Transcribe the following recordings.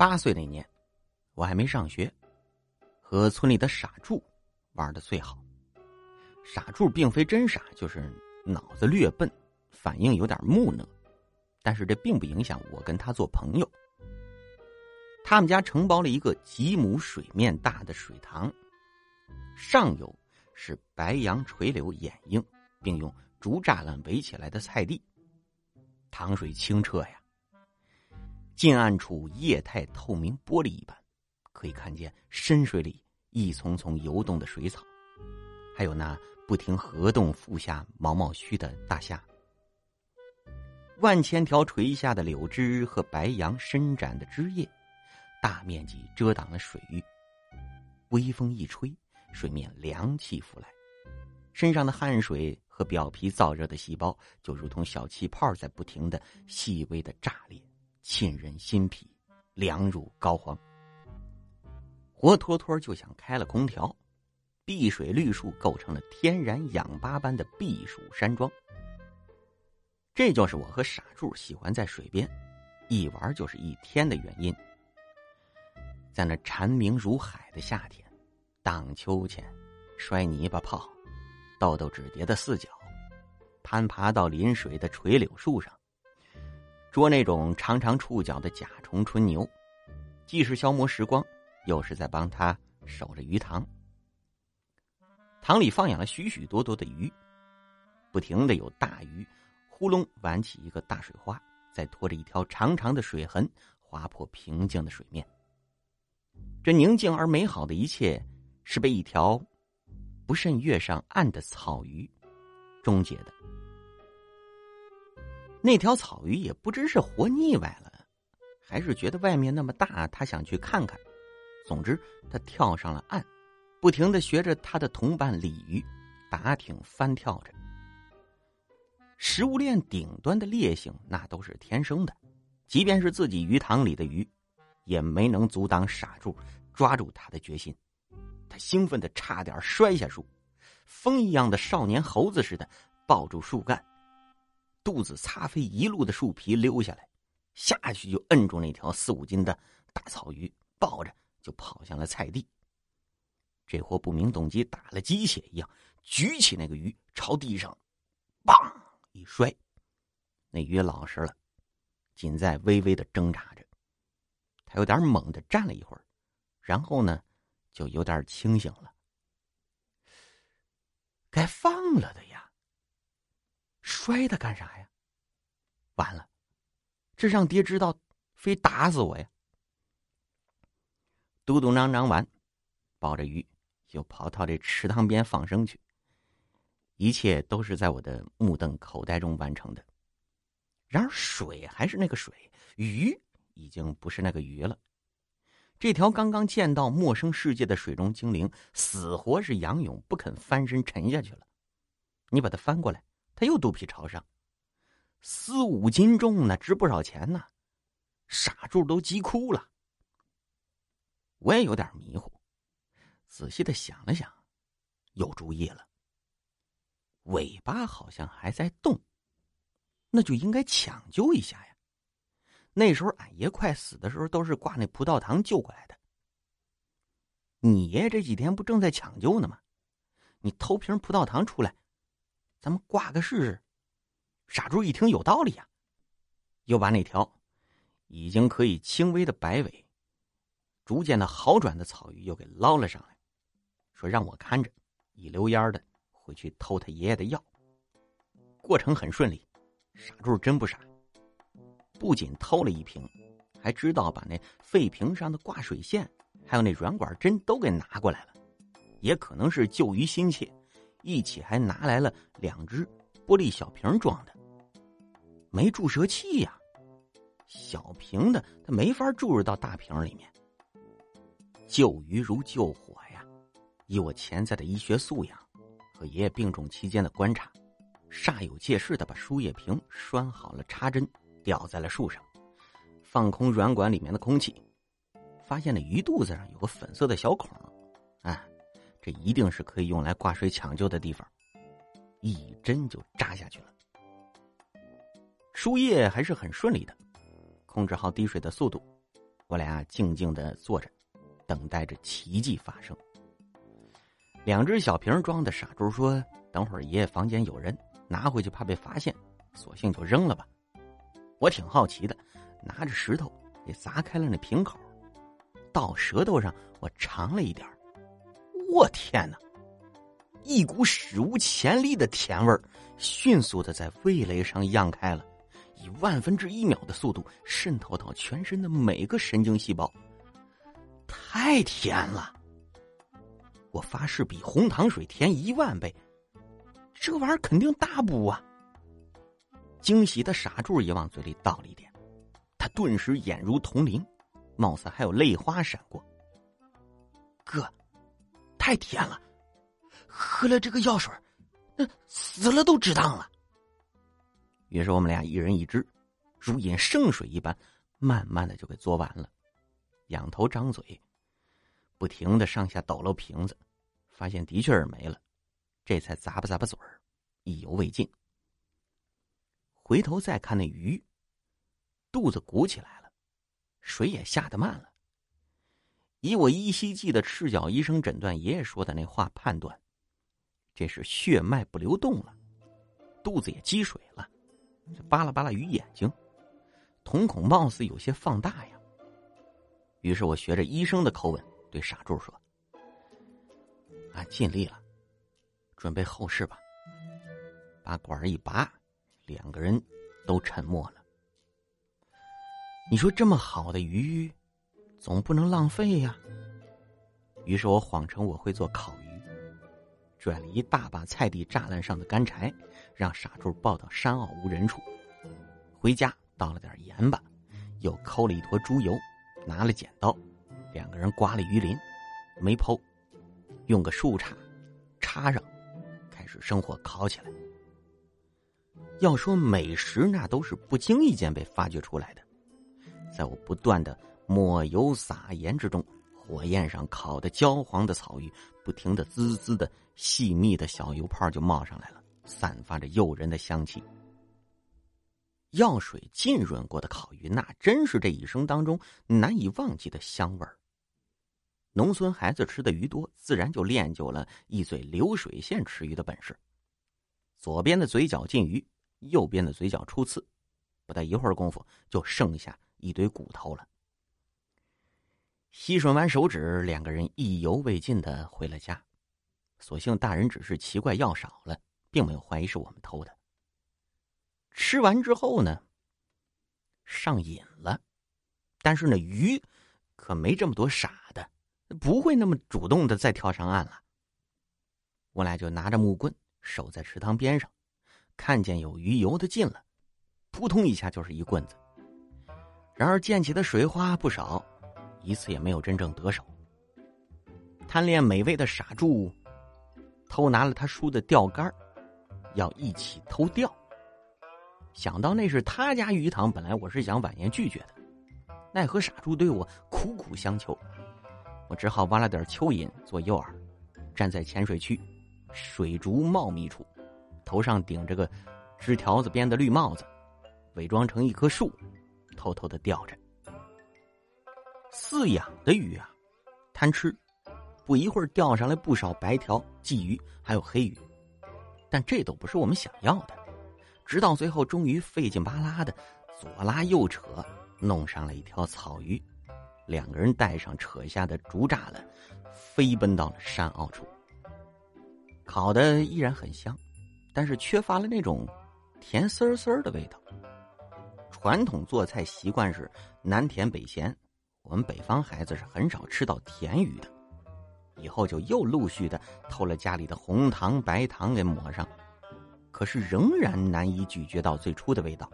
八岁那年，我还没上学，和村里的傻柱玩的最好。傻柱并非真傻，就是脑子略笨，反应有点木讷，但是这并不影响我跟他做朋友。他们家承包了一个几亩水面大的水塘，上游是白杨垂柳掩映，并用竹栅栏围起来的菜地，塘水清澈呀。近岸处液态透明玻璃一般，可以看见深水里一丛丛游动的水草，还有那不停合动腹下毛毛须的大虾。万千条垂下的柳枝和白杨伸展的枝叶，大面积遮挡了水域。微风一吹，水面凉气拂来，身上的汗水和表皮燥热的细胞，就如同小气泡在不停的细微的炸裂。沁人心脾，凉入膏肓，活脱脱就像开了空调。碧水绿树构成了天然氧吧般的避暑山庄。这就是我和傻柱喜欢在水边一玩就是一天的原因。在那蝉鸣如海的夏天，荡秋千、摔泥巴炮、豆豆纸叠的四角，攀爬到临水的垂柳树上。捉那种常常触角的甲虫春牛，既是消磨时光，又是在帮他守着鱼塘。塘里放养了许许多多的鱼，不停的有大鱼呼隆挽起一个大水花，再拖着一条长长的水痕划破平静的水面。这宁静而美好的一切，是被一条不慎跃上岸的草鱼终结的。那条草鱼也不知是活腻歪了，还是觉得外面那么大，他想去看看。总之，他跳上了岸，不停的学着他的同伴鲤鱼打挺翻跳着。食物链顶端的烈性，那都是天生的，即便是自己鱼塘里的鱼，也没能阻挡傻柱抓住他的决心。他兴奋的差点摔下树，风一样的少年猴子似的抱住树干。肚子擦飞一路的树皮溜下来，下去就摁住那条四五斤的大草鱼，抱着就跑向了菜地。这货不明动机，打了鸡血一样举起那个鱼朝地上，砰一摔，那鱼老实了，仅在微微的挣扎着。他有点猛的站了一会儿，然后呢，就有点清醒了。该放了的。摔他干啥呀？完了，这让爹知道，非打死我呀！嘟嘟囔囔完，抱着鱼就跑到这池塘边放生去。一切都是在我的目瞪口呆中完成的。然而水还是那个水，鱼已经不是那个鱼了。这条刚刚见到陌生世界的水中精灵，死活是仰泳不肯翻身沉下去了。你把它翻过来。他又肚皮朝上，四五斤重呢，值不少钱呢。傻柱都急哭了。我也有点迷糊，仔细的想了想，有主意了。尾巴好像还在动，那就应该抢救一下呀。那时候俺爷快死的时候，都是挂那葡萄糖救过来的。你爷爷这几天不正在抢救呢吗？你偷瓶葡萄糖出来。咱们挂个试试。傻猪一听有道理呀，又把那条已经可以轻微的摆尾、逐渐的好转的草鱼又给捞了上来，说让我看着，一溜烟的回去偷他爷爷的药。过程很顺利，傻柱真不傻，不仅偷了一瓶，还知道把那废瓶上的挂水线还有那软管针都给拿过来了，也可能是救鱼心切。一起还拿来了两只玻璃小瓶装的，没注射器呀，小瓶的它没法注入到大瓶里面。救鱼如救火呀！以我潜在的医学素养和爷爷病重期间的观察，煞有介事的把输液瓶拴好了插针，吊在了树上，放空软管里面的空气，发现了鱼肚子上有个粉色的小孔，这一定是可以用来挂水抢救的地方，一针就扎下去了。输液还是很顺利的，控制好滴水的速度，我俩静静的坐着，等待着奇迹发生。两只小瓶装的傻猪说：“等会儿爷爷房间有人，拿回去怕被发现，索性就扔了吧。”我挺好奇的，拿着石头给砸开了那瓶口，到舌头上我尝了一点我天哪！一股史无前例的甜味儿，迅速的在味蕾上漾开了，以万分之一秒的速度渗透到全身的每个神经细胞。太甜了！我发誓比红糖水甜一万倍。这玩意儿肯定大补啊！惊喜的傻柱也往嘴里倒了一点，他顿时眼如铜铃，貌似还有泪花闪过。哥，太甜了！喝了这个药水，那死了都值当了。于是我们俩一人一支，如饮圣水一般，慢慢的就给嘬完了。仰头张嘴，不停的上下抖搂瓶子，发现的确是没了，这才咂巴咂巴嘴儿，意犹未尽。回头再看那鱼，肚子鼓起来了，水也下的慢了。以我依稀记得赤脚医生诊断爷爷说的那话判断。这是血脉不流动了，肚子也积水了，这扒拉扒拉鱼眼睛，瞳孔貌似有些放大呀。于是我学着医生的口吻对傻柱说：“俺尽力了，准备后事吧。”把管一拔，两个人都沉默了。你说这么好的鱼，总不能浪费呀。于是我谎称我会做烤鱼。拽了一大把菜地栅栏上的干柴，让傻柱抱到山坳无人处。回家倒了点盐巴，又抠了一坨猪油，拿了剪刀，两个人刮了鱼鳞，没剖，用个树杈插上，开始生火烤起来。要说美食，那都是不经意间被发掘出来的。在我不断的抹油撒盐之中。火焰上烤的焦黄的草鱼，不停的滋滋的细密的小油泡就冒上来了，散发着诱人的香气。药水浸润过的烤鱼，那真是这一生当中难以忘记的香味儿。农村孩子吃的鱼多，自然就练就了一嘴流水线吃鱼的本事。左边的嘴角进鱼，右边的嘴角出刺，不大一会儿功夫，就剩下一堆骨头了。吸吮完手指，两个人意犹未尽的回了家。所幸大人只是奇怪药少了，并没有怀疑是我们偷的。吃完之后呢，上瘾了，但是呢鱼可没这么多傻的，不会那么主动的再跳上岸了。我俩就拿着木棍守在池塘边上，看见有鱼游的近了，扑通一下就是一棍子。然而溅起的水花不少。一次也没有真正得手。贪恋美味的傻柱，偷拿了他叔的钓竿，要一起偷钓。想到那是他家鱼塘，本来我是想婉言拒绝的，奈何傻柱对我苦苦相求，我只好挖了点蚯蚓做诱饵，站在浅水区，水竹茂密处，头上顶着个枝条子编的绿帽子，伪装成一棵树，偷偷的钓着。饲养的鱼啊，贪吃，不一会儿钓上来不少白条、鲫鱼，还有黑鱼，但这都不是我们想要的。直到最后，终于费劲巴拉的左拉右扯，弄上了一条草鱼，两个人带上扯下的竹栅栏，飞奔到了山坳处。烤的依然很香，但是缺乏了那种甜丝丝的味道。传统做菜习惯是南甜北咸。我们北方孩子是很少吃到甜鱼的，以后就又陆续的偷了家里的红糖、白糖给抹上，可是仍然难以咀嚼到最初的味道。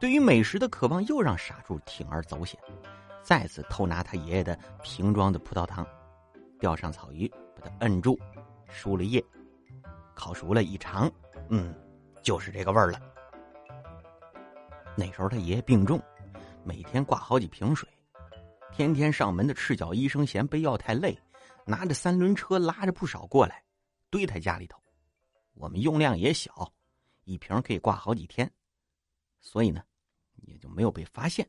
对于美食的渴望又让傻柱铤而走险，再次偷拿他爷爷的瓶装的葡萄糖，钓上草鱼，把它摁住，输了液，烤熟了一尝，嗯，就是这个味儿了。那时候他爷爷病重。每天挂好几瓶水，天天上门的赤脚医生嫌背药太累，拿着三轮车拉着不少过来，堆他家里头。我们用量也小，一瓶可以挂好几天，所以呢，也就没有被发现。